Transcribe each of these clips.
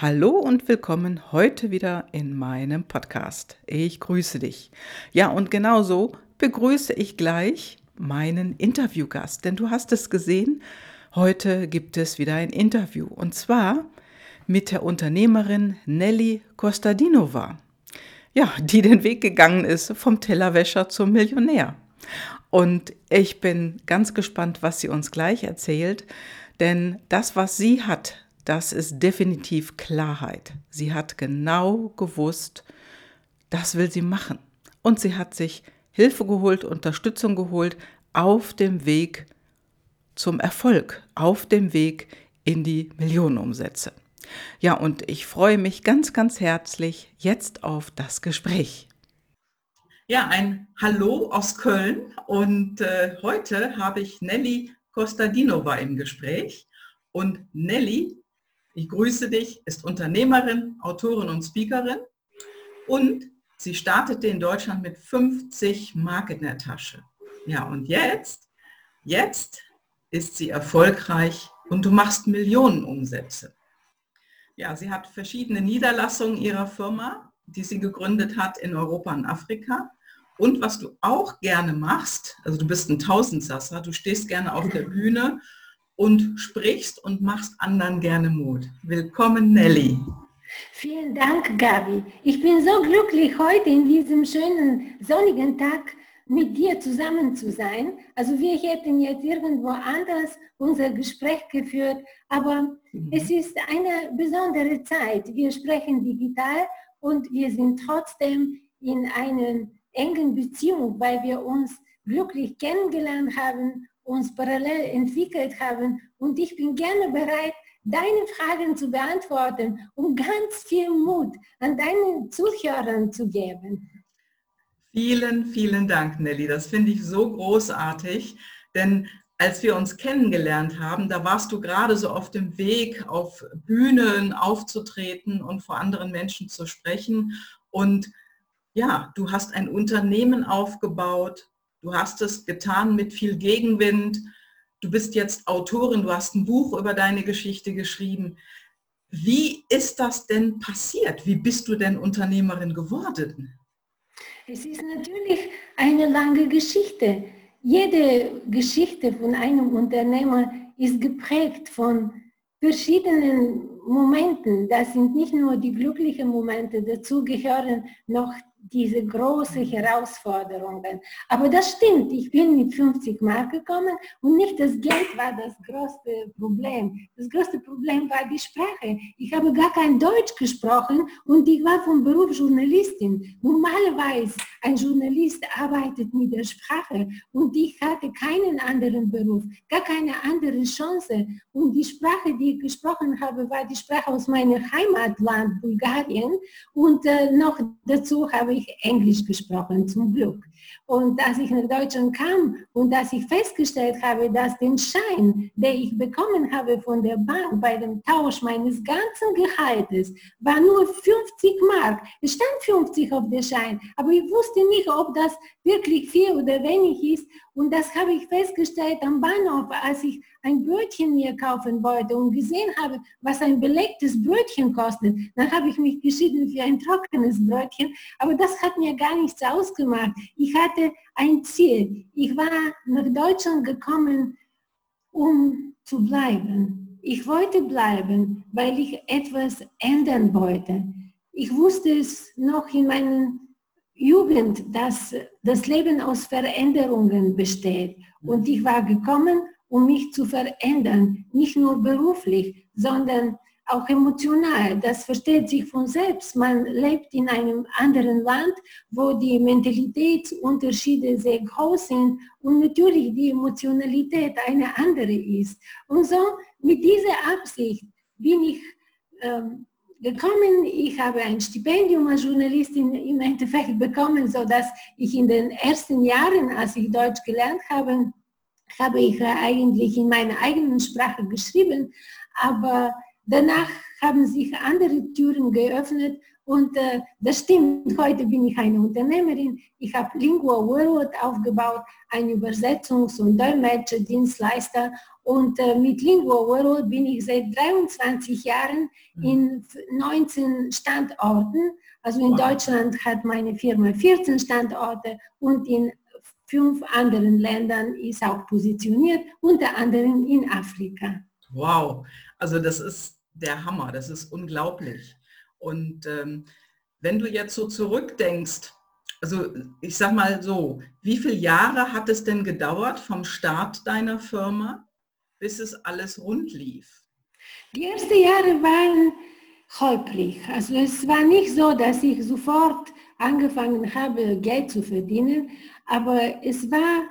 Hallo und willkommen heute wieder in meinem Podcast. Ich grüße dich. Ja, und genauso begrüße ich gleich meinen Interviewgast, denn du hast es gesehen, heute gibt es wieder ein Interview und zwar mit der Unternehmerin Nelly Kostadinova. Ja, die den Weg gegangen ist vom Tellerwäscher zum Millionär. Und ich bin ganz gespannt, was sie uns gleich erzählt, denn das, was sie hat, das ist definitiv Klarheit. Sie hat genau gewusst, das will sie machen. Und sie hat sich Hilfe geholt, Unterstützung geholt auf dem Weg zum Erfolg, auf dem Weg in die Millionenumsätze. Ja, und ich freue mich ganz, ganz herzlich jetzt auf das Gespräch. Ja, ein Hallo aus Köln und äh, heute habe ich Nelly Kostadinova im Gespräch. Und Nelly ich grüße dich, ist Unternehmerin, Autorin und Speakerin und sie startete in Deutschland mit 50 Mark in der Tasche. Ja, und jetzt, jetzt ist sie erfolgreich und du machst Millionen Umsätze. Ja, sie hat verschiedene Niederlassungen ihrer Firma, die sie gegründet hat in Europa und Afrika. Und was du auch gerne machst, also du bist ein Tausendsasser, du stehst gerne auf der Bühne und sprichst und machst anderen gerne Mut. Willkommen, Nelly. Vielen Dank, Gabi. Ich bin so glücklich, heute in diesem schönen sonnigen Tag mit dir zusammen zu sein. Also wir hätten jetzt irgendwo anders unser Gespräch geführt, aber mhm. es ist eine besondere Zeit. Wir sprechen digital und wir sind trotzdem in einer engen Beziehung, weil wir uns glücklich kennengelernt haben uns parallel entwickelt haben. Und ich bin gerne bereit, deine Fragen zu beantworten, um ganz viel Mut an deinen Zuhörern zu geben. Vielen, vielen Dank, Nelly. Das finde ich so großartig, denn als wir uns kennengelernt haben, da warst du gerade so auf dem Weg, auf Bühnen aufzutreten und vor anderen Menschen zu sprechen. Und ja, du hast ein Unternehmen aufgebaut, Du hast es getan mit viel Gegenwind. Du bist jetzt Autorin, du hast ein Buch über deine Geschichte geschrieben. Wie ist das denn passiert? Wie bist du denn Unternehmerin geworden? Es ist natürlich eine lange Geschichte. Jede Geschichte von einem Unternehmer ist geprägt von verschiedenen Momenten. Das sind nicht nur die glücklichen Momente, dazu gehören noch diese großen Herausforderungen. Aber das stimmt, ich bin mit 50 Mark gekommen und nicht das Geld war das größte Problem. Das größte Problem war die Sprache. Ich habe gar kein Deutsch gesprochen und ich war vom Beruf Journalistin. Normalerweise ein Journalist arbeitet mit der Sprache und ich hatte keinen anderen Beruf, gar keine andere Chance. Und die Sprache, die ich gesprochen habe, war die Sprache aus meinem Heimatland Bulgarien und äh, noch dazu habe ich Englisch gesprochen, zum Glück. Und als ich nach Deutschland kam und als ich festgestellt habe, dass den Schein, den ich bekommen habe von der Bank bei dem Tausch meines ganzen Gehaltes, war nur 50 Mark. Es stand 50 auf der Schein, aber ich wusste nicht, ob das wirklich viel oder wenig ist. Und das habe ich festgestellt am Bahnhof, als ich ein Brötchen mir kaufen wollte und gesehen habe, was ein belegtes Brötchen kostet. Dann habe ich mich geschieden für ein trockenes Brötchen, aber das hat mir gar nichts ausgemacht. Ich hatte ein Ziel. Ich war nach Deutschland gekommen, um zu bleiben. Ich wollte bleiben, weil ich etwas ändern wollte. Ich wusste es noch in meiner Jugend, dass das Leben aus Veränderungen besteht. Und ich war gekommen, um mich zu verändern, nicht nur beruflich, sondern auch emotional. Das versteht sich von selbst. Man lebt in einem anderen Land, wo die Mentalitätsunterschiede sehr groß sind und natürlich die Emotionalität eine andere ist. Und so mit dieser Absicht bin ich ähm, gekommen. Ich habe ein Stipendium als Journalistin im Endeffekt bekommen, sodass ich in den ersten Jahren, als ich Deutsch gelernt habe, habe ich eigentlich in meiner eigenen Sprache geschrieben, aber danach haben sich andere Türen geöffnet und äh, das stimmt, heute bin ich eine Unternehmerin. Ich habe Lingua World aufgebaut, ein Übersetzungs- und Dolmetscher-Dienstleister. Und äh, mit Lingua World bin ich seit 23 Jahren mhm. in 19 Standorten. Also in Deutschland hat meine Firma 14 Standorte und in fünf anderen Ländern ist auch positioniert, unter anderem in Afrika. Wow, also das ist der Hammer, das ist unglaublich. Und ähm, wenn du jetzt so zurückdenkst, also ich sag mal so, wie viele Jahre hat es denn gedauert vom Start deiner Firma, bis es alles rund lief? Die ersten Jahre waren holprig. Also es war nicht so, dass ich sofort angefangen habe, Geld zu verdienen, aber es war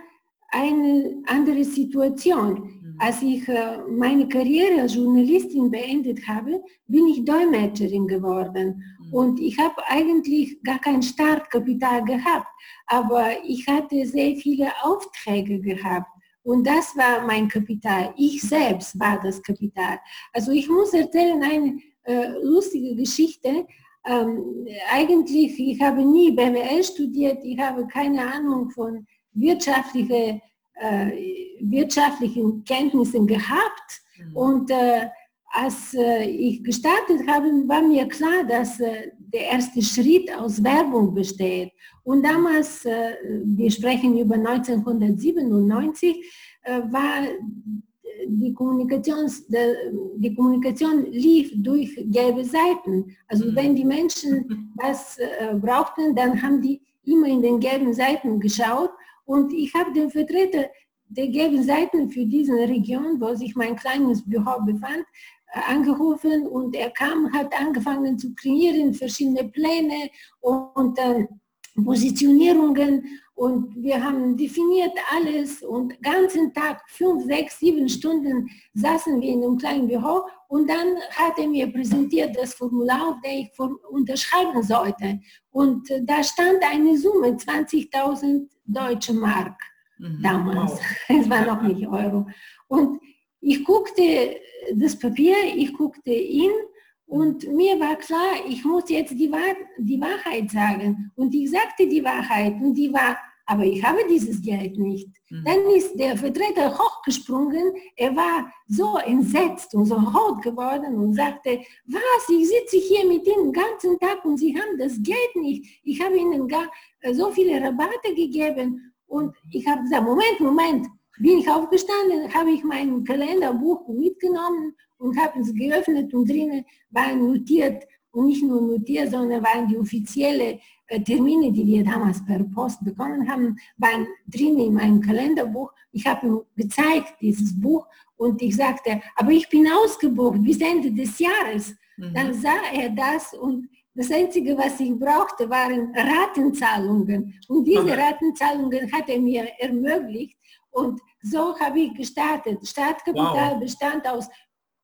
eine andere Situation. Als ich äh, meine Karriere als Journalistin beendet habe, bin ich Dolmetscherin geworden. Mhm. Und ich habe eigentlich gar kein Startkapital gehabt, aber ich hatte sehr viele Aufträge gehabt. Und das war mein Kapital. Ich selbst war das Kapital. Also ich muss erzählen eine äh, lustige Geschichte. Ähm, eigentlich, ich habe nie BWL studiert, ich habe keine Ahnung von wirtschaftlicher äh, wirtschaftlichen Kenntnissen gehabt. Mhm. Und äh, als äh, ich gestartet habe, war mir klar, dass äh, der erste Schritt aus Werbung besteht. Und damals, äh, wir sprechen über 1997, äh, war die, Kommunikations, die Kommunikation lief durch gelbe Seiten. Also mhm. wenn die Menschen was brauchten, dann haben die immer in den gelben Seiten geschaut und ich habe den Vertreter der gelben Seiten für diese Region, wo sich mein kleines Büro befand, äh, angerufen und er kam, hat angefangen zu kreieren, verschiedene Pläne und äh, Positionierungen und wir haben definiert alles und ganzen Tag, fünf, sechs, sieben Stunden saßen wir in einem kleinen Büro und dann hat er mir präsentiert das Formular, auf das ich unterschreiben sollte. Und äh, da stand eine Summe, 20.000 deutsche Mark mhm. damals. Wow. Es war noch nicht Euro. Und ich guckte das Papier, ich guckte ihn und mir war klar, ich muss jetzt die, Wahr die Wahrheit sagen. Und ich sagte die Wahrheit und die war, aber ich habe dieses Geld nicht. Mhm. Dann ist der Vertreter hochgesprungen, er war so entsetzt und so rot geworden und sagte, was, ich sitze hier mit Ihnen den ganzen Tag und Sie haben das Geld nicht. Ich habe Ihnen gar so viele Rabatte gegeben. Und ich habe gesagt, Moment, Moment, bin ich aufgestanden, habe ich mein Kalenderbuch mitgenommen und habe es geöffnet und drinnen waren notiert und nicht nur notiert, sondern waren die offiziellen äh, Termine, die wir damals per Post bekommen haben, waren drinnen in meinem Kalenderbuch. Ich habe ihm gezeigt, dieses Buch, und ich sagte, aber ich bin ausgebucht bis Ende des Jahres. Mhm. Dann sah er das und das Einzige, was ich brauchte, waren Ratenzahlungen. Und diese Ratenzahlungen hat er mir ermöglicht. Und so habe ich gestartet. Startkapital wow. bestand aus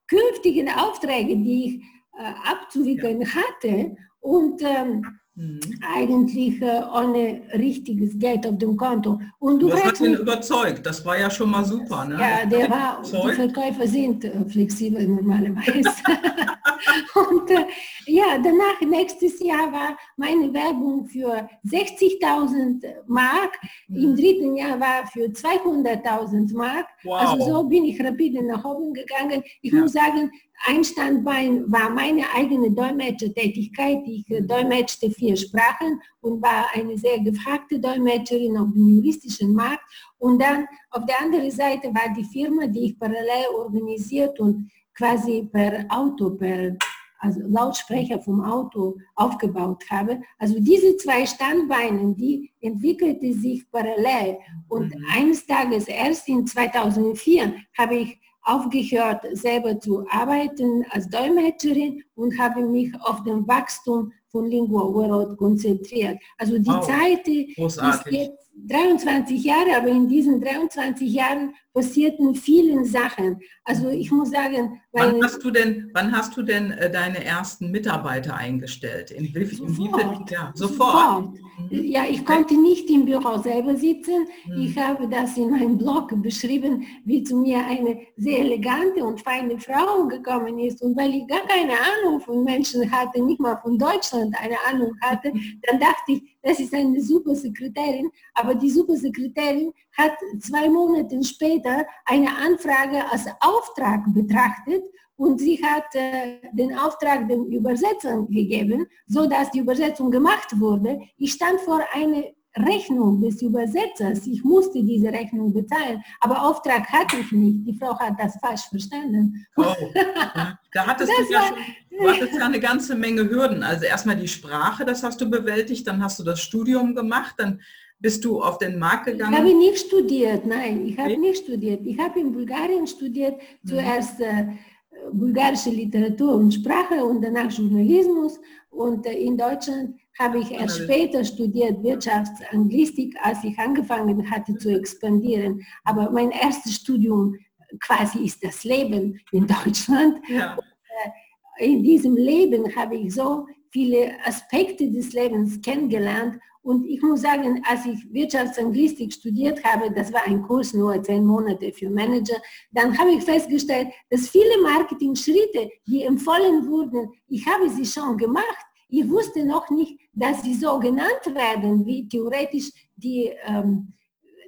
künftigen Aufträgen, die ich äh, abzuwickeln ja. hatte und ähm, mhm. eigentlich äh, ohne richtiges Geld auf dem Konto. Und du das hat ihn überzeugt, das war ja schon mal super. Ne? Ja, der war, die Verkäufer sind äh, flexibel normalerweise. und äh, ja, danach, nächstes Jahr war meine Werbung für 60.000 Mark, mhm. im dritten Jahr war für 200.000 Mark. Wow. Also so bin ich rapide nach oben gegangen. Ich ja. muss sagen, ein Standbein war meine eigene Dolmetschertätigkeit. Ich äh, dolmetschte vier Sprachen und war eine sehr gefragte Dolmetscherin auf dem juristischen Markt. Und dann auf der anderen Seite war die Firma, die ich parallel organisiert und quasi per Auto, per also Lautsprecher vom Auto aufgebaut habe. Also diese zwei Standbeine, die entwickelte sich parallel. Und mhm. eines Tages, erst in 2004, habe ich aufgehört, selber zu arbeiten als Dolmetscherin und habe mich auf den Wachstum von Lingua World konzentriert. Also die wow. Zeit ist jetzt 23 Jahre, aber in diesen 23 Jahren passierten viele Sachen. Also ich muss sagen, wann hast du denn, wann hast du denn äh, deine ersten Mitarbeiter eingestellt? In, sofort. ja, sofort. sofort. Mhm. Ja, ich konnte nicht im Büro selber sitzen. Mhm. Ich habe das in meinem Blog beschrieben, wie zu mir eine sehr elegante und feine Frau gekommen ist. Und weil ich gar keine Ahnung von Menschen hatte, nicht mal von Deutschland eine Ahnung hatte, dann dachte ich, das ist eine super Sekretärin. Aber die super Sekretärin hat zwei Monate später eine Anfrage als Auftrag betrachtet und sie hat äh, den Auftrag den Übersetzern gegeben, so dass die Übersetzung gemacht wurde. Ich stand vor einer Rechnung des Übersetzers. Ich musste diese Rechnung bezahlen, aber Auftrag hatte ich nicht. Die Frau hat das falsch verstanden. Oh, da hattest du, ja schon, du hattest ja eine ganze Menge Hürden. Also erstmal die Sprache, das hast du bewältigt, dann hast du das Studium gemacht, dann bist du auf den Markt gegangen? Ich habe nicht studiert, nein, ich habe nicht studiert. Ich habe in Bulgarien studiert, mhm. zuerst äh, bulgarische Literatur und Sprache und danach Journalismus. Und äh, in Deutschland habe ich erst später studiert Wirtschaftsanglistik, als ich angefangen hatte zu expandieren. Aber mein erstes Studium quasi ist das Leben in Deutschland. Ja. Und, äh, in diesem Leben habe ich so viele Aspekte des Lebens kennengelernt und ich muss sagen, als ich Wirtschaftsanglistik studiert habe, das war ein Kurs nur zehn Monate für Manager, dann habe ich festgestellt, dass viele Marketing-Schritte, die empfohlen wurden, ich habe sie schon gemacht. Ich wusste noch nicht, dass sie so genannt werden, wie theoretisch die, ähm,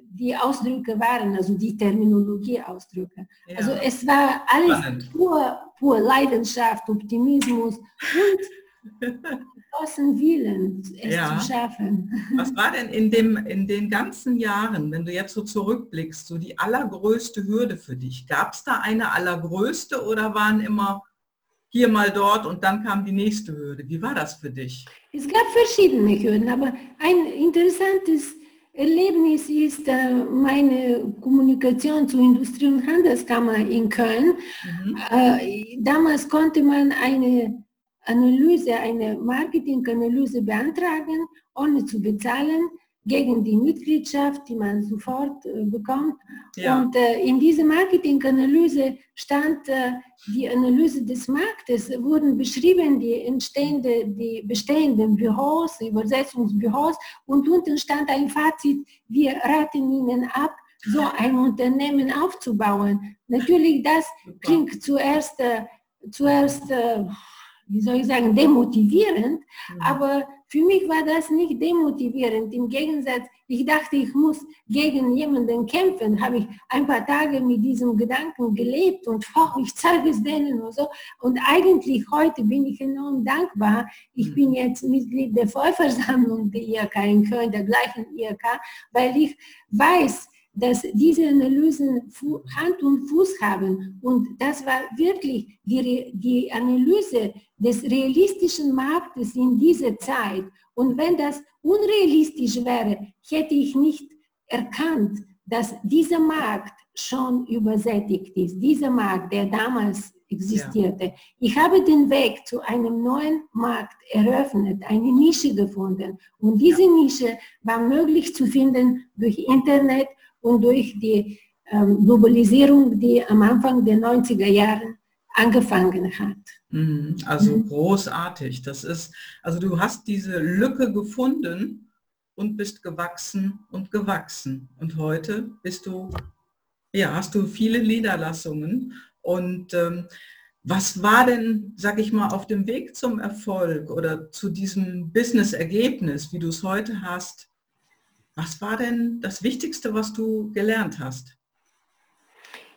die Ausdrücke waren, also die Terminologie-Ausdrücke. Ja. Also es war alles pur, pur Leidenschaft, Optimismus und großen Willen, es ja. zu schaffen. Was war denn in, dem, in den ganzen Jahren, wenn du jetzt so zurückblickst, so die allergrößte Hürde für dich? Gab es da eine allergrößte oder waren immer hier mal dort und dann kam die nächste Hürde? Wie war das für dich? Es gab verschiedene Hürden, aber ein interessantes Erlebnis ist äh, meine Kommunikation zur Industrie- und Handelskammer in Köln. Mhm. Äh, damals konnte man eine Analyse, eine Marketinganalyse beantragen, ohne zu bezahlen, gegen die Mitgliedschaft, die man sofort äh, bekommt. Ja. Und äh, in dieser Marketinganalyse stand äh, die Analyse des Marktes, wurden beschrieben die entstehende, die bestehenden Büros, Übersetzungsbüros und unten stand ein Fazit, wir raten Ihnen ab, so ein Unternehmen aufzubauen. Natürlich, das klingt zuerst, äh, zuerst äh, wie soll ich sagen, demotivierend. Mhm. Aber für mich war das nicht demotivierend. Im Gegensatz, ich dachte, ich muss gegen jemanden kämpfen. Habe ich ein paar Tage mit diesem Gedanken gelebt und oh, ich zeige es denen und so. Und eigentlich heute bin ich enorm dankbar. Ich mhm. bin jetzt Mitglied der Vollversammlung der IHK in Köln, der gleichen IHK, weil ich weiß, dass diese Analysen Hand und Fuß haben. Und das war wirklich die, die Analyse des realistischen Marktes in dieser Zeit. Und wenn das unrealistisch wäre, hätte ich nicht erkannt, dass dieser Markt schon übersättigt ist. Dieser Markt, der damals existierte. Ja. Ich habe den Weg zu einem neuen Markt eröffnet, eine Nische gefunden. Und diese ja. Nische war möglich zu finden durch Internet und durch die ähm, Globalisierung, die am Anfang der 90er Jahre angefangen hat. Mhm, also mhm. großartig. Das ist, also du hast diese Lücke gefunden und bist gewachsen und gewachsen. Und heute bist du, ja, hast du viele Niederlassungen. Und ähm, was war denn, sag ich mal, auf dem Weg zum Erfolg oder zu diesem Business-Ergebnis, wie du es heute hast, was war denn das Wichtigste, was du gelernt hast?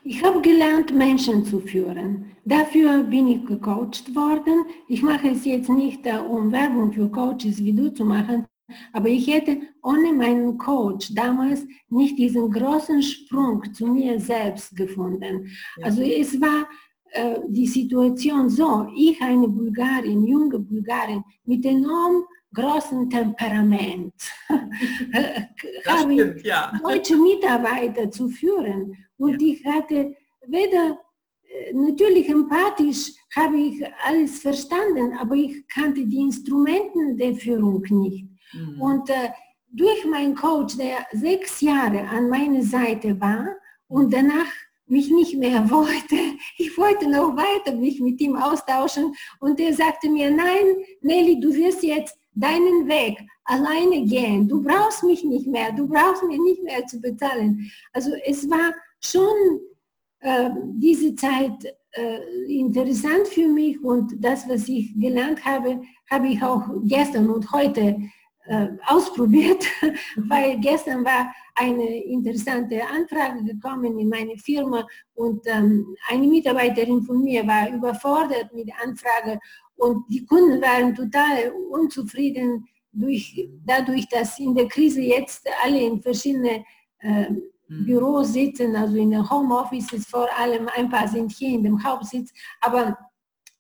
Ich habe gelernt, Menschen zu führen. Dafür bin ich gecoacht worden. Ich mache es jetzt nicht, äh, um Werbung für Coaches wie du zu machen, aber ich hätte ohne meinen Coach damals nicht diesen großen Sprung zu mir selbst gefunden. Ja. Also es war äh, die Situation so, ich eine Bulgarin, junge Bulgarin mit enorm großen Temperament habe ich ja. deutsche Mitarbeiter zu führen. Und ja. ich hatte weder, äh, natürlich empathisch habe ich alles verstanden, aber ich kannte die Instrumenten der Führung nicht. Mhm. Und äh, durch meinen Coach, der sechs Jahre an meiner Seite war und danach mich nicht mehr wollte. Ich wollte noch weiter mich mit ihm austauschen und er sagte mir, nein, Nelly, du wirst jetzt deinen Weg alleine gehen. Du brauchst mich nicht mehr, du brauchst mir nicht mehr zu bezahlen. Also es war schon äh, diese Zeit äh, interessant für mich und das, was ich gelernt habe, habe ich auch gestern und heute äh, ausprobiert, weil gestern war eine interessante Anfrage gekommen in meine Firma und ähm, eine Mitarbeiterin von mir war überfordert mit der Anfrage und die Kunden waren total unzufrieden durch, dadurch, dass in der Krise jetzt alle in verschiedene äh. Büros sitzen, also in den Homeoffices vor allem, ein paar sind hier in dem Hauptsitz, aber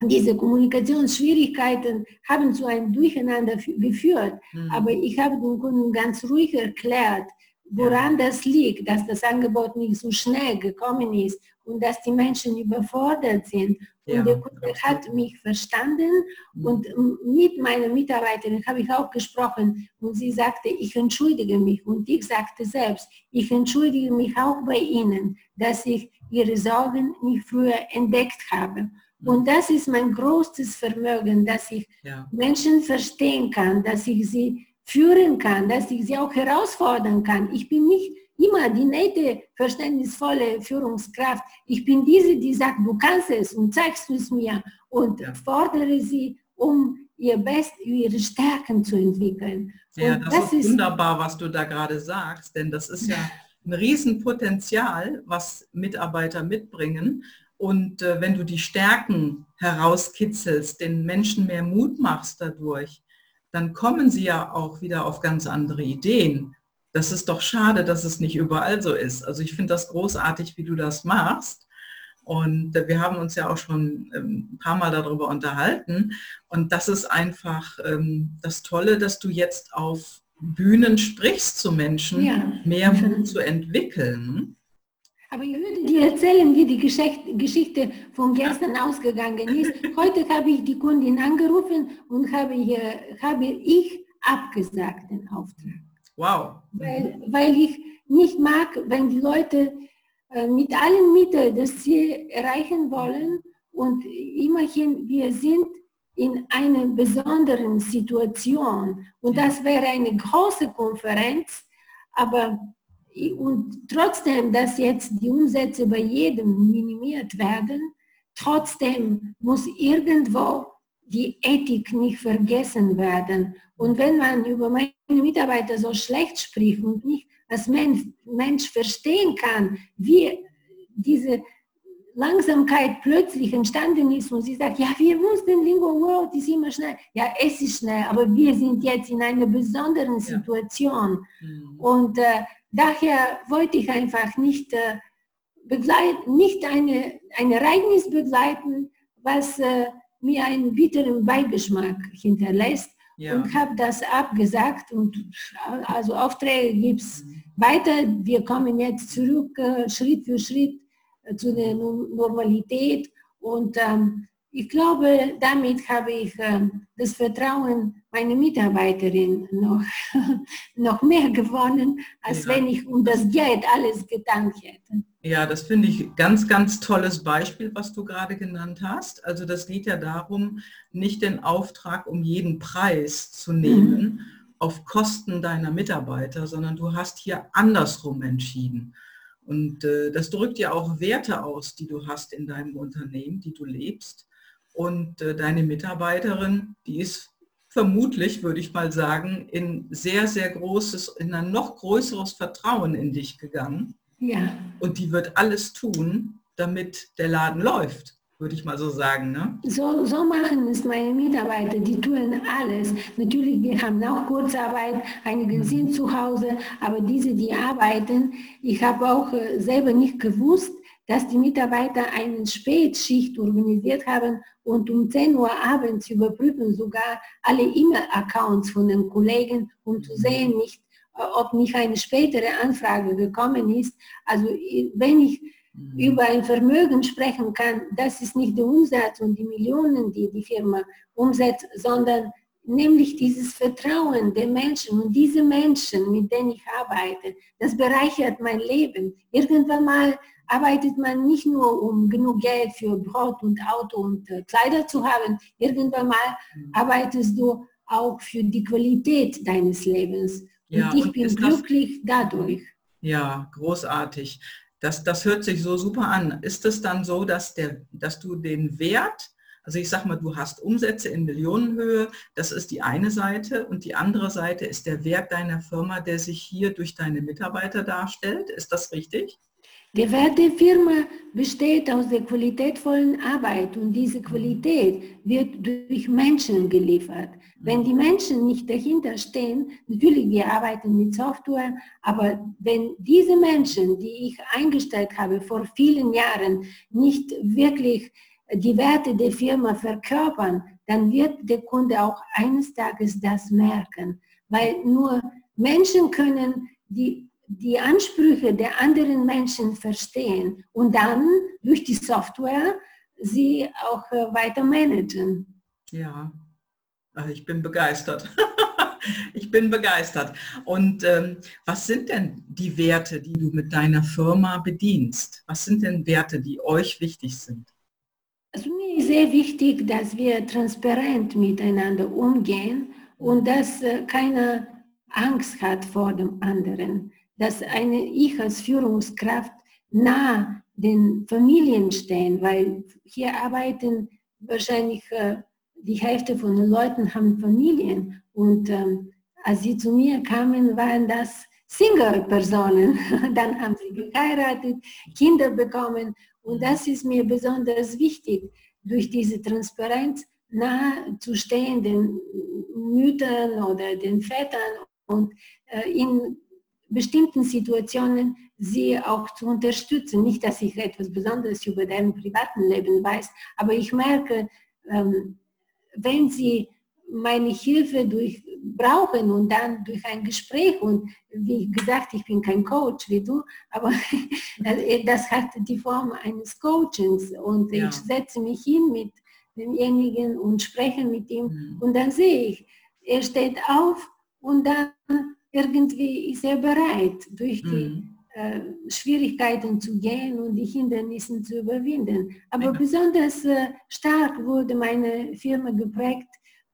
diese Kommunikationsschwierigkeiten haben zu einem Durcheinander geführt. Mhm. Aber ich habe den Kunden ganz ruhig erklärt, woran das liegt, dass das Angebot nicht so schnell gekommen ist und dass die Menschen überfordert sind. Und ja, der Kunde hat mich verstanden mhm. und mit meiner Mitarbeiterin habe ich auch gesprochen und sie sagte, ich entschuldige mich und ich sagte selbst, ich entschuldige mich auch bei Ihnen, dass ich Ihre Sorgen nicht früher entdeckt habe. Und das ist mein größtes Vermögen, dass ich ja. Menschen verstehen kann, dass ich sie führen kann, dass ich sie auch herausfordern kann. Ich bin nicht immer die nette, verständnisvolle Führungskraft. Ich bin diese, die sagt, du kannst es und zeigst es mir und ja. fordere sie, um ihr Best, ihre Stärken zu entwickeln. Ja, das, das, ist wunderbar, was du da gerade sagst, denn das ist ja ein Riesenpotenzial, was Mitarbeiter mitbringen. Und äh, wenn du die Stärken herauskitzelst, den Menschen mehr Mut machst dadurch, dann kommen sie ja auch wieder auf ganz andere Ideen. Das ist doch schade, dass es nicht überall so ist. Also ich finde das großartig, wie du das machst. Und wir haben uns ja auch schon ähm, ein paar Mal darüber unterhalten. Und das ist einfach ähm, das Tolle, dass du jetzt auf Bühnen sprichst zu Menschen, ja. mehr Mut zu entwickeln. Aber ich würde dir erzählen, wie die Geschichte von gestern ausgegangen ist. Heute habe ich die Kundin angerufen und habe, hier, habe ich abgesagt den Auftrag. Wow. Weil, weil ich nicht mag, wenn die Leute äh, mit allen Mitteln das Ziel erreichen wollen und immerhin wir sind in einer besonderen Situation und das wäre eine große Konferenz, aber und trotzdem, dass jetzt die Umsätze bei jedem minimiert werden, trotzdem muss irgendwo die Ethik nicht vergessen werden. Und wenn man über meine Mitarbeiter so schlecht spricht und nicht als Mensch, Mensch verstehen kann, wie diese Langsamkeit plötzlich entstanden ist und sie sagt, ja, wir wussten, Lingo World ist immer schnell. Ja, es ist schnell, aber wir sind jetzt in einer besonderen Situation. Ja. Mhm. Und äh, Daher wollte ich einfach nicht, äh, begleiten, nicht eine, ein Ereignis begleiten, was äh, mir einen bitteren Beigeschmack hinterlässt ja. und habe das abgesagt und also Aufträge gibt es mhm. weiter. Wir kommen jetzt zurück äh, Schritt für Schritt äh, zu der Normalität und ähm, ich glaube, damit habe ich äh, das Vertrauen meiner Mitarbeiterin noch, noch mehr gewonnen, als ja. wenn ich um das Geld alles gedankt hätte. Ja, das finde ich ganz, ganz tolles Beispiel, was du gerade genannt hast. Also das geht ja darum, nicht den Auftrag um jeden Preis zu nehmen mhm. auf Kosten deiner Mitarbeiter, sondern du hast hier andersrum entschieden. Und äh, das drückt ja auch Werte aus, die du hast in deinem Unternehmen, die du lebst. Und äh, deine Mitarbeiterin, die ist vermutlich, würde ich mal sagen, in sehr, sehr großes, in ein noch größeres Vertrauen in dich gegangen. Ja. Und die wird alles tun, damit der Laden läuft, würde ich mal so sagen. Ne? So, so machen es meine Mitarbeiter, die tun alles. Natürlich, wir haben auch Kurzarbeit, einige sind zu Hause, aber diese, die arbeiten, ich habe auch äh, selber nicht gewusst, dass die Mitarbeiter eine Spätschicht organisiert haben und um 10 Uhr abends überprüfen sogar alle E-Mail-Accounts von den Kollegen, um zu sehen, nicht, äh, ob nicht eine spätere Anfrage gekommen ist. Also wenn ich mhm. über ein Vermögen sprechen kann, das ist nicht der Umsatz und die Millionen, die die Firma umsetzt, sondern nämlich dieses Vertrauen der Menschen und diese Menschen, mit denen ich arbeite, das bereichert mein Leben. Irgendwann mal arbeitet man nicht nur, um genug Geld für Brot und Auto und äh, Kleider zu haben. Irgendwann mal mhm. arbeitest du auch für die Qualität deines Lebens. Ja, und ich und bin glücklich das, dadurch. Ja, großartig. Das, das hört sich so super an. Ist es dann so, dass, der, dass du den Wert also ich sage mal, du hast Umsätze in Millionenhöhe, das ist die eine Seite und die andere Seite ist der Wert deiner Firma, der sich hier durch deine Mitarbeiter darstellt. Ist das richtig? Der Wert der Firma besteht aus der qualitätvollen Arbeit und diese Qualität wird durch Menschen geliefert. Wenn die Menschen nicht dahinter stehen, natürlich wir arbeiten mit Software, aber wenn diese Menschen, die ich eingestellt habe vor vielen Jahren, nicht wirklich die Werte der Firma verkörpern, dann wird der Kunde auch eines Tages das merken. Weil nur Menschen können die, die Ansprüche der anderen Menschen verstehen und dann durch die Software sie auch äh, weiter managen. Ja, also ich bin begeistert. ich bin begeistert. Und ähm, was sind denn die Werte, die du mit deiner Firma bedienst? Was sind denn Werte, die euch wichtig sind? Also mir ist sehr wichtig, dass wir transparent miteinander umgehen und dass äh, keiner Angst hat vor dem anderen. Dass eine, ich als Führungskraft nah den Familien stehen, weil hier arbeiten wahrscheinlich äh, die Hälfte von den Leuten haben Familien und ähm, als sie zu mir kamen, waren das Single-Personen. Dann haben sie geheiratet, Kinder bekommen und das ist mir besonders wichtig, durch diese Transparenz nahe zu stehen den Müttern oder den Vätern und äh, in bestimmten Situationen sie auch zu unterstützen. Nicht, dass ich etwas Besonderes über deren privaten Leben weiß, aber ich merke, ähm, wenn sie meine Hilfe durch, brauchen und dann durch ein Gespräch und wie gesagt, ich bin kein Coach wie du, aber das hat die Form eines Coachings und ja. ich setze mich hin mit demjenigen und spreche mit ihm mhm. und dann sehe ich, er steht auf und dann irgendwie ist er bereit, durch die mhm. äh, Schwierigkeiten zu gehen und die Hindernisse zu überwinden. Aber ja. besonders äh, stark wurde meine Firma geprägt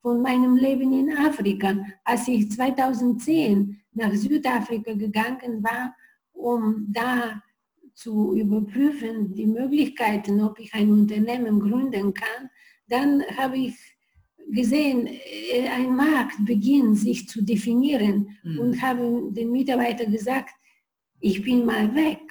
von meinem Leben in Afrika. Als ich 2010 nach Südafrika gegangen war, um da zu überprüfen, die Möglichkeiten, ob ich ein Unternehmen gründen kann, dann habe ich gesehen, äh, ein Markt beginnt sich zu definieren mhm. und habe den Mitarbeitern gesagt, ich bin mal weg,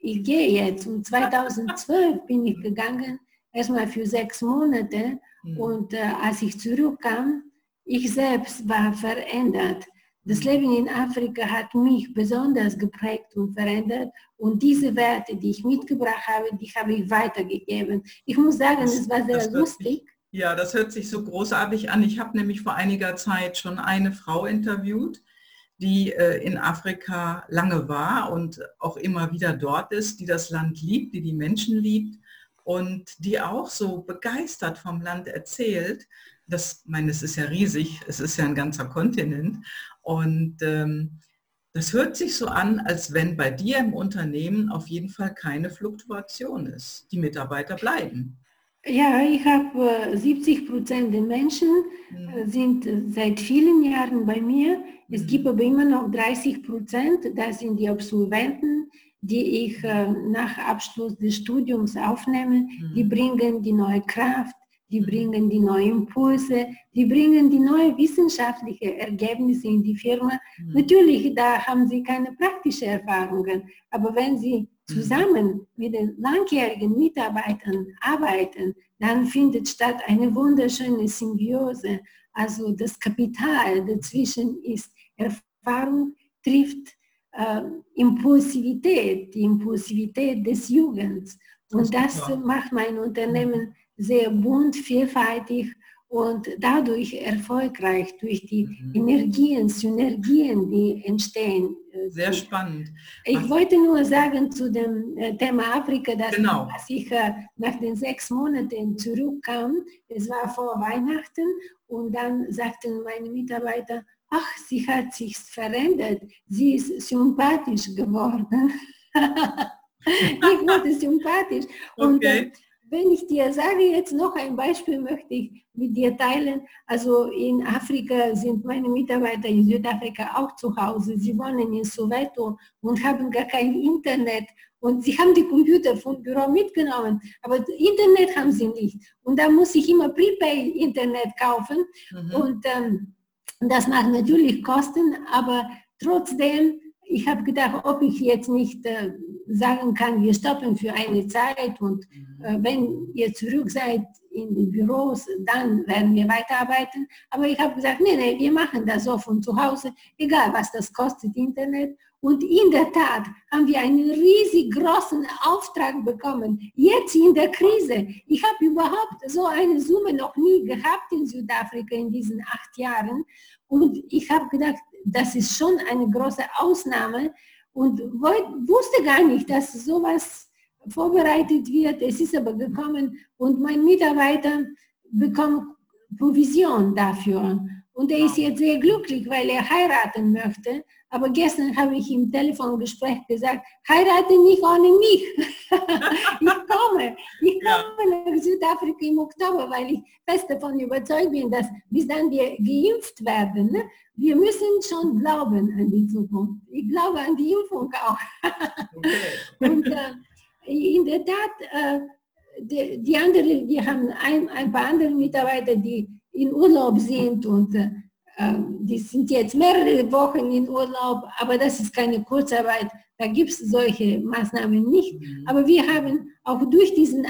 ich gehe jetzt. Und 2012 bin ich gegangen, erstmal für sechs Monate Mhm. Und äh, als ich zurückkam, ich selbst war verändert. Das mhm. Leben in Afrika hat mich besonders geprägt und verändert. Und diese Werte, die ich mitgebracht habe, die habe ich weitergegeben. Ich muss sagen, es war sehr lustig. Sich, ja, das hört sich so großartig an. Ich habe nämlich vor einiger Zeit schon eine Frau interviewt, die äh, in Afrika lange war und auch immer wieder dort ist, die das Land liebt, die die Menschen liebt und die auch so begeistert vom Land erzählt. Das, meine, es ist ja riesig, es ist ja ein ganzer Kontinent. Und ähm, das hört sich so an, als wenn bei dir im Unternehmen auf jeden Fall keine Fluktuation ist. Die Mitarbeiter bleiben. Ja, ich habe 70 Prozent der Menschen mhm. sind seit vielen Jahren bei mir. Es mhm. gibt aber immer noch 30 Prozent, das sind die Absolventen, die ich äh, nach Abschluss des Studiums aufnehme, mhm. die bringen die neue Kraft, die mhm. bringen die neuen Impulse, die bringen die neuen wissenschaftlichen Ergebnisse in die Firma. Mhm. Natürlich, da haben sie keine praktischen Erfahrungen, aber wenn sie zusammen mit den langjährigen Mitarbeitern arbeiten, dann findet statt eine wunderschöne Symbiose. Also das Kapital dazwischen ist Erfahrung trifft äh, Impulsivität, die Impulsivität des Jugens. Und das, das macht mein Unternehmen sehr bunt, vielfältig und dadurch erfolgreich durch die mhm. Energien, Synergien, die entstehen. Äh, Sehr spannend. Ich Was? wollte nur sagen zu dem äh, Thema Afrika, dass genau. ich äh, nach den sechs Monaten zurückkam, es war vor Weihnachten, und dann sagten meine Mitarbeiter, ach, sie hat sich verändert, sie ist sympathisch geworden. ich wurde sympathisch. Und okay. Wenn ich dir sage, jetzt noch ein Beispiel möchte ich mit dir teilen. Also in Afrika sind meine Mitarbeiter in Südafrika auch zu Hause. Sie wohnen in Soweto und haben gar kein Internet. Und sie haben die Computer vom Büro mitgenommen, aber Internet haben sie nicht. Und da muss ich immer Prepaid-Internet kaufen. Mhm. Und ähm, das macht natürlich Kosten, aber trotzdem, ich habe gedacht, ob ich jetzt nicht äh, sagen kann, wir stoppen für eine Zeit und mhm. äh, wenn ihr zurück seid in die Büros, dann werden wir weiterarbeiten. Aber ich habe gesagt, nee, nee, wir machen das so von zu Hause, egal was das kostet, Internet. Und in der Tat haben wir einen riesig großen Auftrag bekommen, jetzt in der Krise. Ich habe überhaupt so eine Summe noch nie gehabt in Südafrika in diesen acht Jahren. Und ich habe gedacht, das ist schon eine große Ausnahme, und wusste gar nicht, dass sowas vorbereitet wird. Es ist aber gekommen und mein Mitarbeiter bekommt Provision dafür. Und er ist jetzt sehr glücklich, weil er heiraten möchte. Aber gestern habe ich im Telefongespräch gesagt, heirate nicht ohne mich. ich komme. Ich komme ja. nach Südafrika im Oktober, weil ich fest davon überzeugt bin, dass bis dann wir geimpft werden, ne, wir müssen schon glauben an die Zukunft. Ich glaube an die Impfung auch. okay. Und äh, in der Tat, äh, die, die anderen, wir haben ein, ein paar andere Mitarbeiter, die in Urlaub sind und äh, die sind jetzt mehrere Wochen in Urlaub, aber das ist keine Kurzarbeit. Da gibt es solche Maßnahmen nicht. Mhm. Aber wir haben auch durch diesen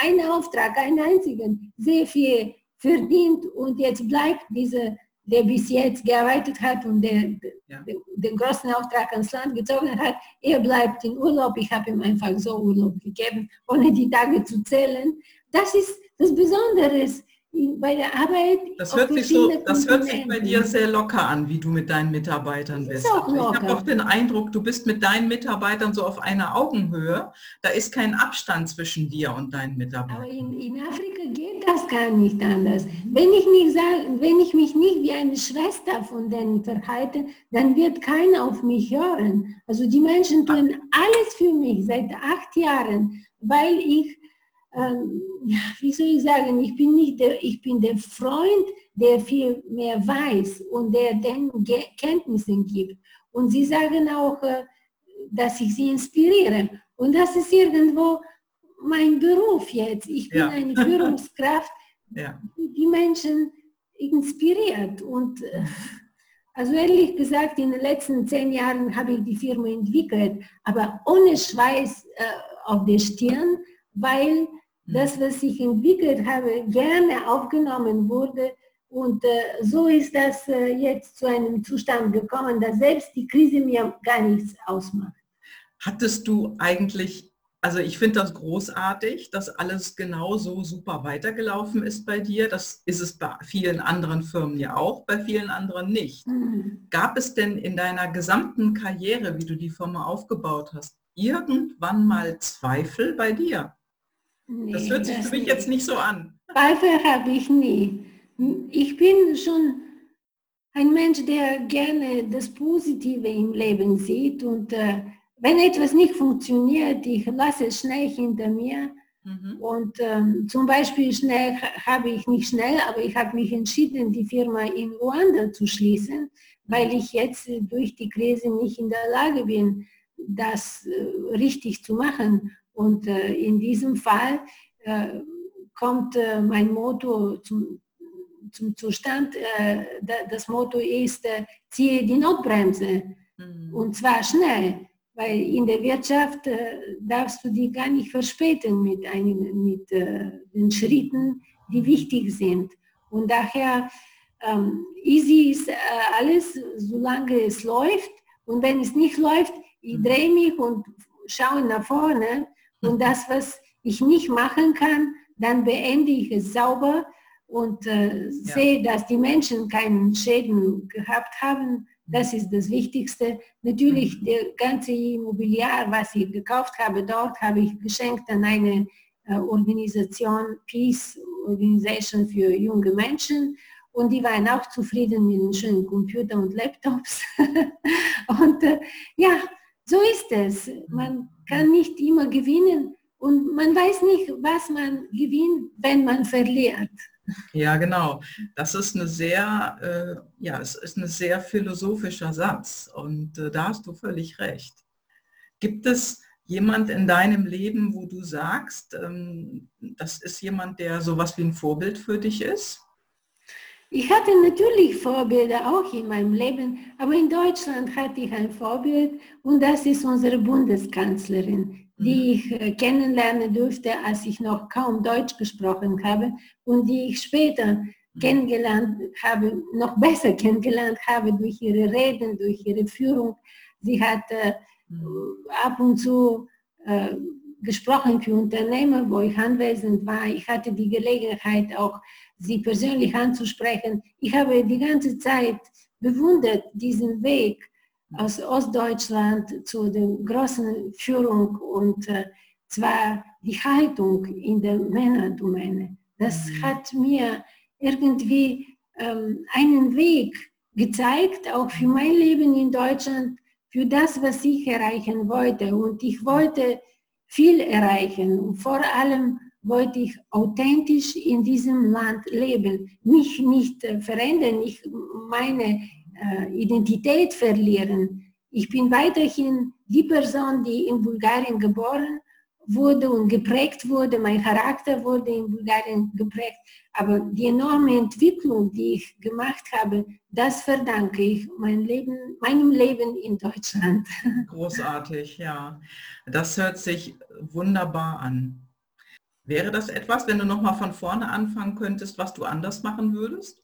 einen Auftrag, einen einzigen, sehr viel verdient und jetzt bleibt diese der bis jetzt gearbeitet hat und der, ja. den, den großen Auftrag ans Land gezogen hat, er bleibt in Urlaub. Ich habe ihm einfach so Urlaub gegeben, ohne die Tage zu zählen. Das ist das Besondere bei der Arbeit. Das hört, sich, so, das hört sich bei dir sehr locker an, wie du mit deinen Mitarbeitern bist. Ich habe auch den Eindruck, du bist mit deinen Mitarbeitern so auf einer Augenhöhe. Da ist kein Abstand zwischen dir und deinen Mitarbeitern. Aber in, in Afrika geht das gar nicht anders. Wenn ich, nicht sage, wenn ich mich nicht wie eine Schwester von denen verhalte, dann wird keiner auf mich hören. Also die Menschen tun alles für mich seit acht Jahren, weil ich ähm, wie soll ich sagen, ich bin nicht der, ich bin der Freund, der viel mehr weiß und der den Kenntnisse gibt. Und sie sagen auch, äh, dass ich sie inspiriere. Und das ist irgendwo mein Beruf jetzt. Ich bin ja. eine Führungskraft, ja. die die Menschen inspiriert. Und äh, also ehrlich gesagt, in den letzten zehn Jahren habe ich die Firma entwickelt, aber ohne Schweiß äh, auf der Stirn, weil. Das, was ich entwickelt habe, gerne aufgenommen wurde. Und äh, so ist das äh, jetzt zu einem Zustand gekommen, dass selbst die Krise mir gar nichts ausmacht. Hattest du eigentlich, also ich finde das großartig, dass alles genauso super weitergelaufen ist bei dir. Das ist es bei vielen anderen Firmen ja auch, bei vielen anderen nicht. Mhm. Gab es denn in deiner gesamten Karriere, wie du die Firma aufgebaut hast, irgendwann mal Zweifel bei dir? Nee, das hört sich das für mich jetzt nicht so an. Zweifel habe ich nie. Ich bin schon ein Mensch, der gerne das Positive im Leben sieht und äh, wenn etwas nicht funktioniert, ich lasse es schnell hinter mir. Mhm. Und ähm, zum Beispiel schnell habe ich nicht schnell, aber ich habe mich entschieden, die Firma in Ruanda zu schließen, weil ich jetzt durch die Krise nicht in der Lage bin, das äh, richtig zu machen. Und äh, in diesem Fall äh, kommt äh, mein Motto zum, zum Zustand. Äh, das Motto ist, äh, ziehe die Notbremse. Mhm. Und zwar schnell, weil in der Wirtschaft äh, darfst du die gar nicht verspäten mit, einem, mit den Schritten, die wichtig sind. Und daher, ähm, easy ist alles, solange es läuft. Und wenn es nicht läuft, ich mhm. drehe mich und schaue nach vorne und das, was ich nicht machen kann, dann beende ich es sauber und äh, ja. sehe, dass die Menschen keinen Schäden gehabt haben. Das ist das Wichtigste. Natürlich, mhm. der ganze Immobiliar, was ich gekauft habe, dort habe ich geschenkt an eine äh, Organisation, Peace Organization für junge Menschen. Und die waren auch zufrieden mit den schönen Computer und Laptops. und äh, ja, so ist es. Man kann nicht immer gewinnen und man weiß nicht, was man gewinnt, wenn man verliert. Ja, genau. Das ist eine sehr, äh, ja, es ist ein sehr philosophischer Satz und äh, da hast du völlig recht. Gibt es jemand in deinem Leben, wo du sagst, ähm, das ist jemand, der sowas wie ein Vorbild für dich ist? Ich hatte natürlich Vorbilder auch in meinem Leben, aber in Deutschland hatte ich ein Vorbild und das ist unsere Bundeskanzlerin, die mhm. ich äh, kennenlernen durfte, als ich noch kaum Deutsch gesprochen habe und die ich später mhm. kennengelernt habe, noch besser kennengelernt habe durch ihre Reden, durch ihre Führung. Sie hat äh, mhm. ab und zu äh, gesprochen für Unternehmer, wo ich anwesend war. Ich hatte die Gelegenheit auch sie persönlich anzusprechen. Ich habe die ganze Zeit bewundert diesen Weg aus Ostdeutschland zu der großen Führung und äh, zwar die Haltung in der Männerdomäne. Das mhm. hat mir irgendwie ähm, einen Weg gezeigt, auch für mein Leben in Deutschland, für das, was ich erreichen wollte. Und ich wollte viel erreichen, und vor allem wollte ich authentisch in diesem Land leben, mich nicht äh, verändern, nicht meine äh, Identität verlieren. Ich bin weiterhin die Person, die in Bulgarien geboren wurde und geprägt wurde. Mein Charakter wurde in Bulgarien geprägt. Aber die enorme Entwicklung, die ich gemacht habe, das verdanke ich mein Leben, meinem Leben in Deutschland. Großartig, ja. Das hört sich wunderbar an. Wäre das etwas, wenn du nochmal von vorne anfangen könntest, was du anders machen würdest?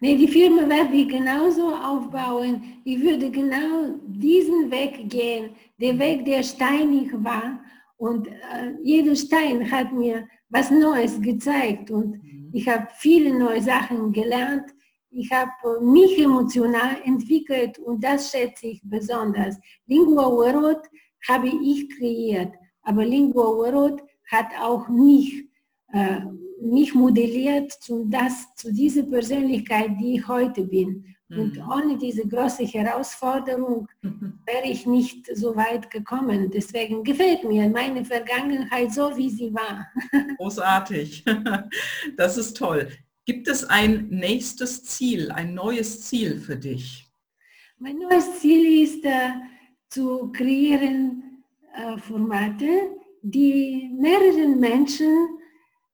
Nee, die Firma werde ich genauso aufbauen. Ich würde genau diesen Weg gehen, der Weg, der steinig war. Und äh, jeder Stein hat mir was Neues gezeigt. Und mhm. ich habe viele neue Sachen gelernt. Ich habe äh, mich emotional entwickelt und das schätze ich besonders. Lingua World habe ich kreiert, aber Lingua World hat auch mich, äh, mich modelliert zu, das, zu dieser Persönlichkeit, die ich heute bin. Mhm. Und ohne diese große Herausforderung wäre ich nicht so weit gekommen. Deswegen gefällt mir meine Vergangenheit so, wie sie war. Großartig. Das ist toll. Gibt es ein nächstes Ziel, ein neues Ziel für dich? Mein neues Ziel ist äh, zu kreieren äh, Formate, die mehreren Menschen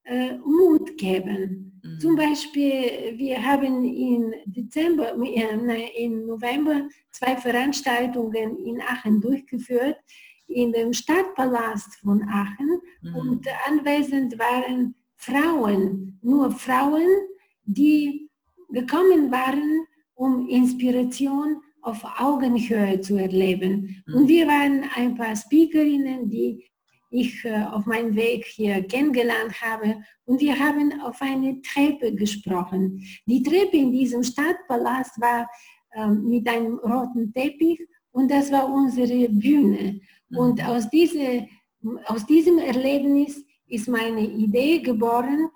äh, Mut geben. Mhm. Zum Beispiel, wir haben in Dezember, äh, im November zwei Veranstaltungen in Aachen durchgeführt, in dem Stadtpalast von Aachen mhm. und anwesend waren Frauen, nur Frauen, die gekommen waren, um Inspiration auf Augenhöhe zu erleben. Mhm. Und wir waren ein paar Speakerinnen, die ich äh, auf meinem Weg hier kennengelernt habe. Und wir haben auf eine Treppe gesprochen. Die Treppe in diesem Stadtpalast war ähm, mit einem roten Teppich und das war unsere Bühne. Mhm. Und aus, diese, aus diesem Erlebnis ist meine Idee geboren,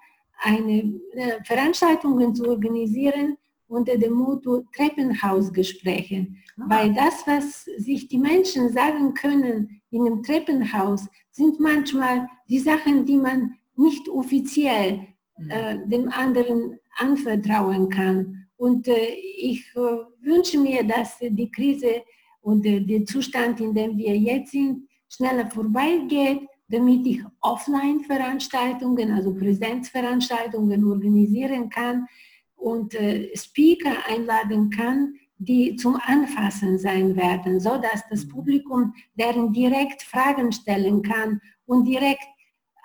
eine äh, Veranstaltungen zu organisieren unter dem Motto Treppenhausgespräche. Ah. Weil das, was sich die Menschen sagen können in einem Treppenhaus, sind manchmal die Sachen, die man nicht offiziell mhm. äh, dem anderen anvertrauen kann. Und äh, ich äh, wünsche mir, dass die Krise und äh, der Zustand, in dem wir jetzt sind, schneller vorbeigeht, damit ich Offline-Veranstaltungen, also Präsenzveranstaltungen organisieren kann und äh, Speaker einladen kann, die zum Anfassen sein werden, so dass das mhm. Publikum deren direkt Fragen stellen kann und direkt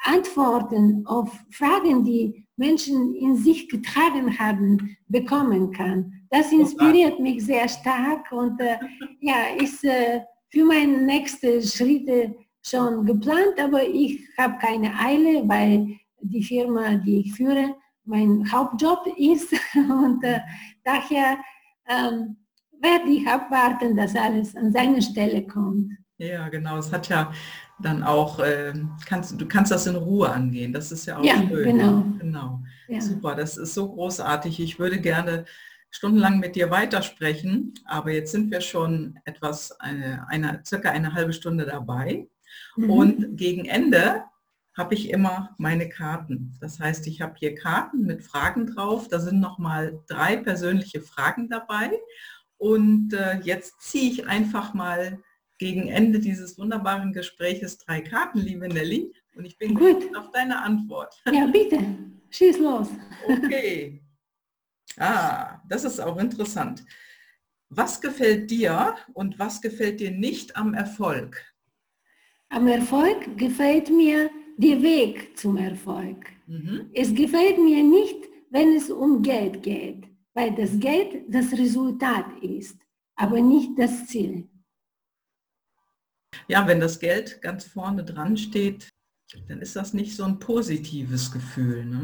Antworten auf Fragen, die Menschen in sich getragen haben, bekommen kann. Das inspiriert mich sehr stark und äh, ja, ist äh, für meine nächsten Schritte schon geplant, aber ich habe keine Eile, weil die Firma, die ich führe, mein Hauptjob ist. Und äh, daher ähm, werde ich abwarten, dass alles an seine Stelle kommt. Ja, genau. Es hat ja dann auch, äh, kannst, du kannst das in Ruhe angehen. Das ist ja auch ja, schön. Genau. genau. Ja. Super, das ist so großartig. Ich würde gerne stundenlang mit dir weitersprechen, aber jetzt sind wir schon etwas, eine, eine circa eine halbe Stunde dabei. Mhm. Und gegen Ende habe ich immer meine Karten. Das heißt, ich habe hier Karten mit Fragen drauf. Da sind nochmal drei persönliche Fragen dabei. Und äh, jetzt ziehe ich einfach mal gegen Ende dieses wunderbaren Gespräches drei Karten, liebe Nelly. Und ich bin gut auf deine Antwort. Ja, bitte. Schieß los. Okay. Ah, das ist auch interessant. Was gefällt dir und was gefällt dir nicht am Erfolg? Am Erfolg gefällt mir der Weg zum Erfolg. Mhm. Es gefällt mir nicht, wenn es um Geld geht, weil das Geld das Resultat ist, aber nicht das Ziel. Ja, wenn das Geld ganz vorne dran steht, dann ist das nicht so ein positives Gefühl. Ne?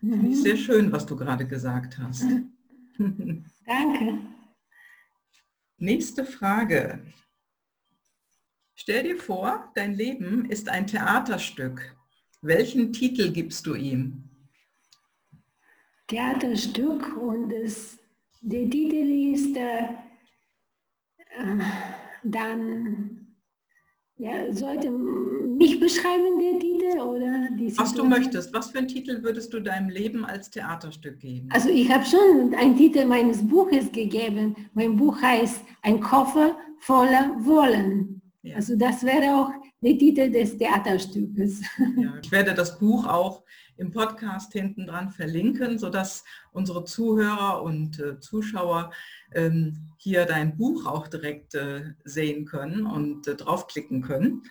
Mhm. Finde ich sehr schön, was du gerade gesagt hast. Danke. Nächste Frage. Stell dir vor, dein Leben ist ein Theaterstück. Welchen Titel gibst du ihm? Theaterstück und es, der Titel ist äh, äh dann ja, sollte mich beschreiben der Titel oder die Was du möchtest. Was für einen Titel würdest du deinem Leben als Theaterstück geben? Also ich habe schon einen Titel meines Buches gegeben. Mein Buch heißt Ein Koffer voller Wollen. Ja. Also das wäre auch der Titel des Theaterstückes. Ja, ich werde das Buch auch im Podcast hinten dran verlinken, sodass unsere Zuhörer und äh, Zuschauer ähm, hier dein Buch auch direkt äh, sehen können und äh, draufklicken können.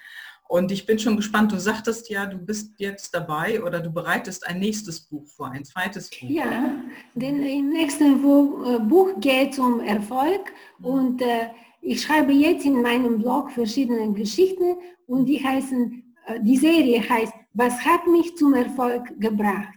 Und ich bin schon gespannt, du sagtest ja, du bist jetzt dabei oder du bereitest ein nächstes Buch vor, ein zweites Buch. Ja, denn im nächsten äh, Buch geht es um Erfolg mhm. und äh, ich schreibe jetzt in meinem Blog verschiedene Geschichten und die heißen, äh, die Serie heißt was hat mich zum Erfolg gebracht?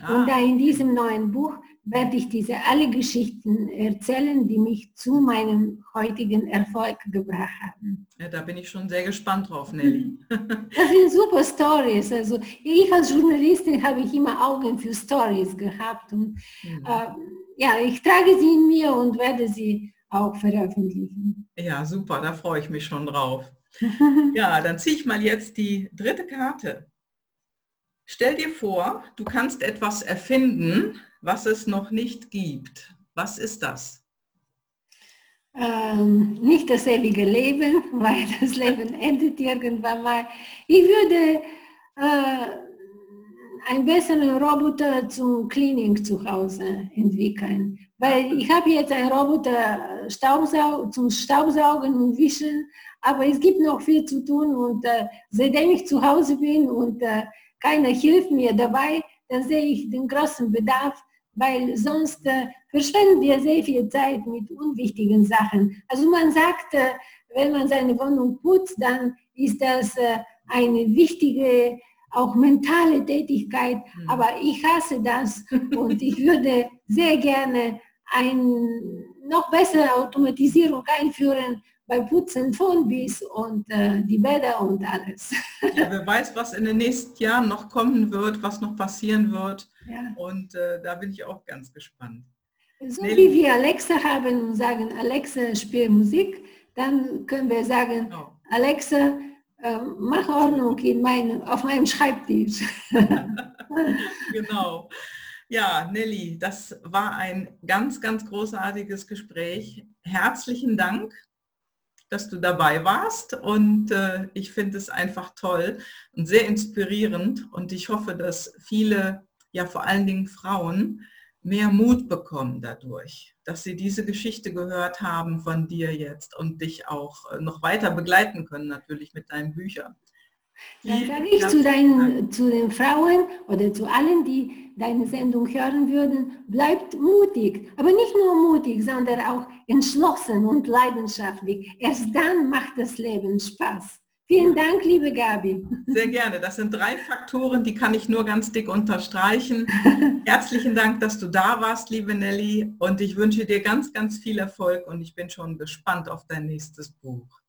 Ah. Und da in diesem neuen Buch werde ich diese alle Geschichten erzählen, die mich zu meinem heutigen Erfolg gebracht haben. Ja, da bin ich schon sehr gespannt drauf, Nelly. Das sind super Stories. Also ich als Journalistin habe ich immer Augen für Stories gehabt. Und mhm. äh, ja, ich trage sie in mir und werde sie auch veröffentlichen. Ja, super, da freue ich mich schon drauf. ja, dann ziehe ich mal jetzt die dritte Karte. Stell dir vor, du kannst etwas erfinden, was es noch nicht gibt. Was ist das? Ähm, nicht das ewige Leben, weil das Leben endet irgendwann mal. Ich würde äh, einen besseren Roboter zum Cleaning zu Hause entwickeln. Weil ich habe jetzt einen Roboter Staubsau zum Staubsaugen und Wischen, aber es gibt noch viel zu tun und äh, seitdem ich zu Hause bin und äh, keiner hilft mir dabei, dann sehe ich den großen Bedarf, weil sonst äh, verschwenden wir sehr viel Zeit mit unwichtigen Sachen. Also man sagt, äh, wenn man seine Wohnung putzt, dann ist das äh, eine wichtige, auch mentale Tätigkeit, mhm. aber ich hasse das und ich würde sehr gerne eine noch bessere Automatisierung einführen, beim Putzen von bis und äh, die Bäder und alles. Ja, wer weiß, was in den nächsten Jahren noch kommen wird, was noch passieren wird. Ja. Und äh, da bin ich auch ganz gespannt. So Nelly. wie wir Alexa haben und sagen, Alexa, spiel Musik, dann können wir sagen, oh. Alexa, äh, mach Ordnung in mein, auf meinem Schreibtisch. genau. Ja, Nelly, das war ein ganz, ganz großartiges Gespräch. Herzlichen Dank dass du dabei warst und äh, ich finde es einfach toll und sehr inspirierend und ich hoffe, dass viele, ja vor allen Dingen Frauen, mehr Mut bekommen dadurch, dass sie diese Geschichte gehört haben von dir jetzt und dich auch äh, noch weiter begleiten können natürlich mit deinen Büchern. Dann sage ich zu, deinen, zu den Frauen oder zu allen, die deine Sendung hören würden, bleibt mutig. Aber nicht nur mutig, sondern auch entschlossen und leidenschaftlich. Erst dann macht das Leben Spaß. Vielen Dank, liebe Gabi. Sehr gerne. Das sind drei Faktoren, die kann ich nur ganz dick unterstreichen. Herzlichen Dank, dass du da warst, liebe Nelly. Und ich wünsche dir ganz, ganz viel Erfolg und ich bin schon gespannt auf dein nächstes Buch.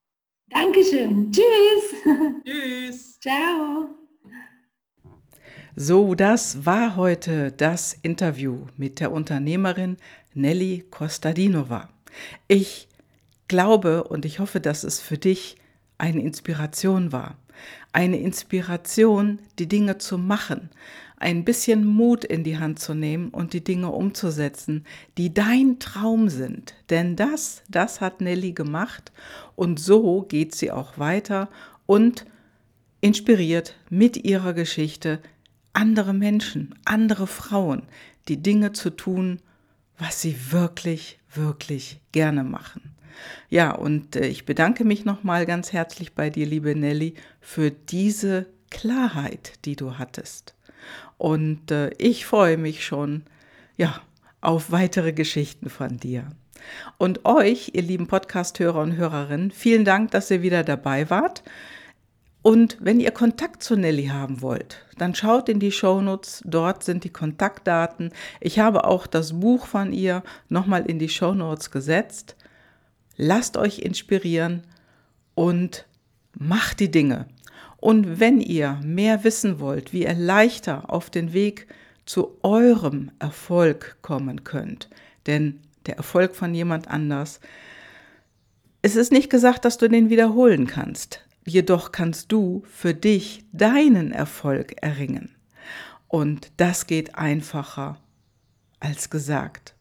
Dankeschön. Tschüss. Tschüss. Ciao. So, das war heute das Interview mit der Unternehmerin Nelly Kostadinova. Ich glaube und ich hoffe, dass es für dich eine Inspiration war. Eine Inspiration, die Dinge zu machen, ein bisschen Mut in die Hand zu nehmen und die Dinge umzusetzen, die dein Traum sind. Denn das, das hat Nelly gemacht und so geht sie auch weiter und inspiriert mit ihrer Geschichte andere Menschen, andere Frauen, die Dinge zu tun, was sie wirklich, wirklich gerne machen. Ja, und äh, ich bedanke mich nochmal ganz herzlich bei dir, liebe Nelly, für diese Klarheit, die du hattest. Und äh, ich freue mich schon, ja, auf weitere Geschichten von dir. Und euch, ihr lieben Podcast-Hörer und Hörerinnen, vielen Dank, dass ihr wieder dabei wart. Und wenn ihr Kontakt zu Nelly haben wollt, dann schaut in die Shownotes, dort sind die Kontaktdaten. Ich habe auch das Buch von ihr nochmal in die Shownotes gesetzt. Lasst euch inspirieren und macht die Dinge. Und wenn ihr mehr wissen wollt, wie ihr leichter auf den Weg zu eurem Erfolg kommen könnt, denn der Erfolg von jemand anders, es ist nicht gesagt, dass du den wiederholen kannst. Jedoch kannst du für dich deinen Erfolg erringen. Und das geht einfacher als gesagt.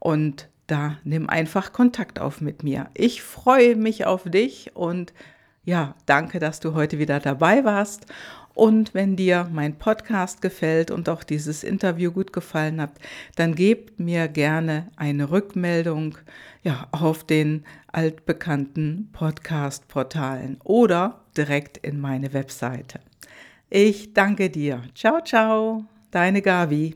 Und da nimm einfach Kontakt auf mit mir. Ich freue mich auf dich und ja, danke, dass du heute wieder dabei warst. Und wenn dir mein Podcast gefällt und auch dieses Interview gut gefallen hat, dann gebt mir gerne eine Rückmeldung ja, auf den altbekannten Podcast-Portalen oder direkt in meine Webseite. Ich danke dir. Ciao, ciao, deine Gavi.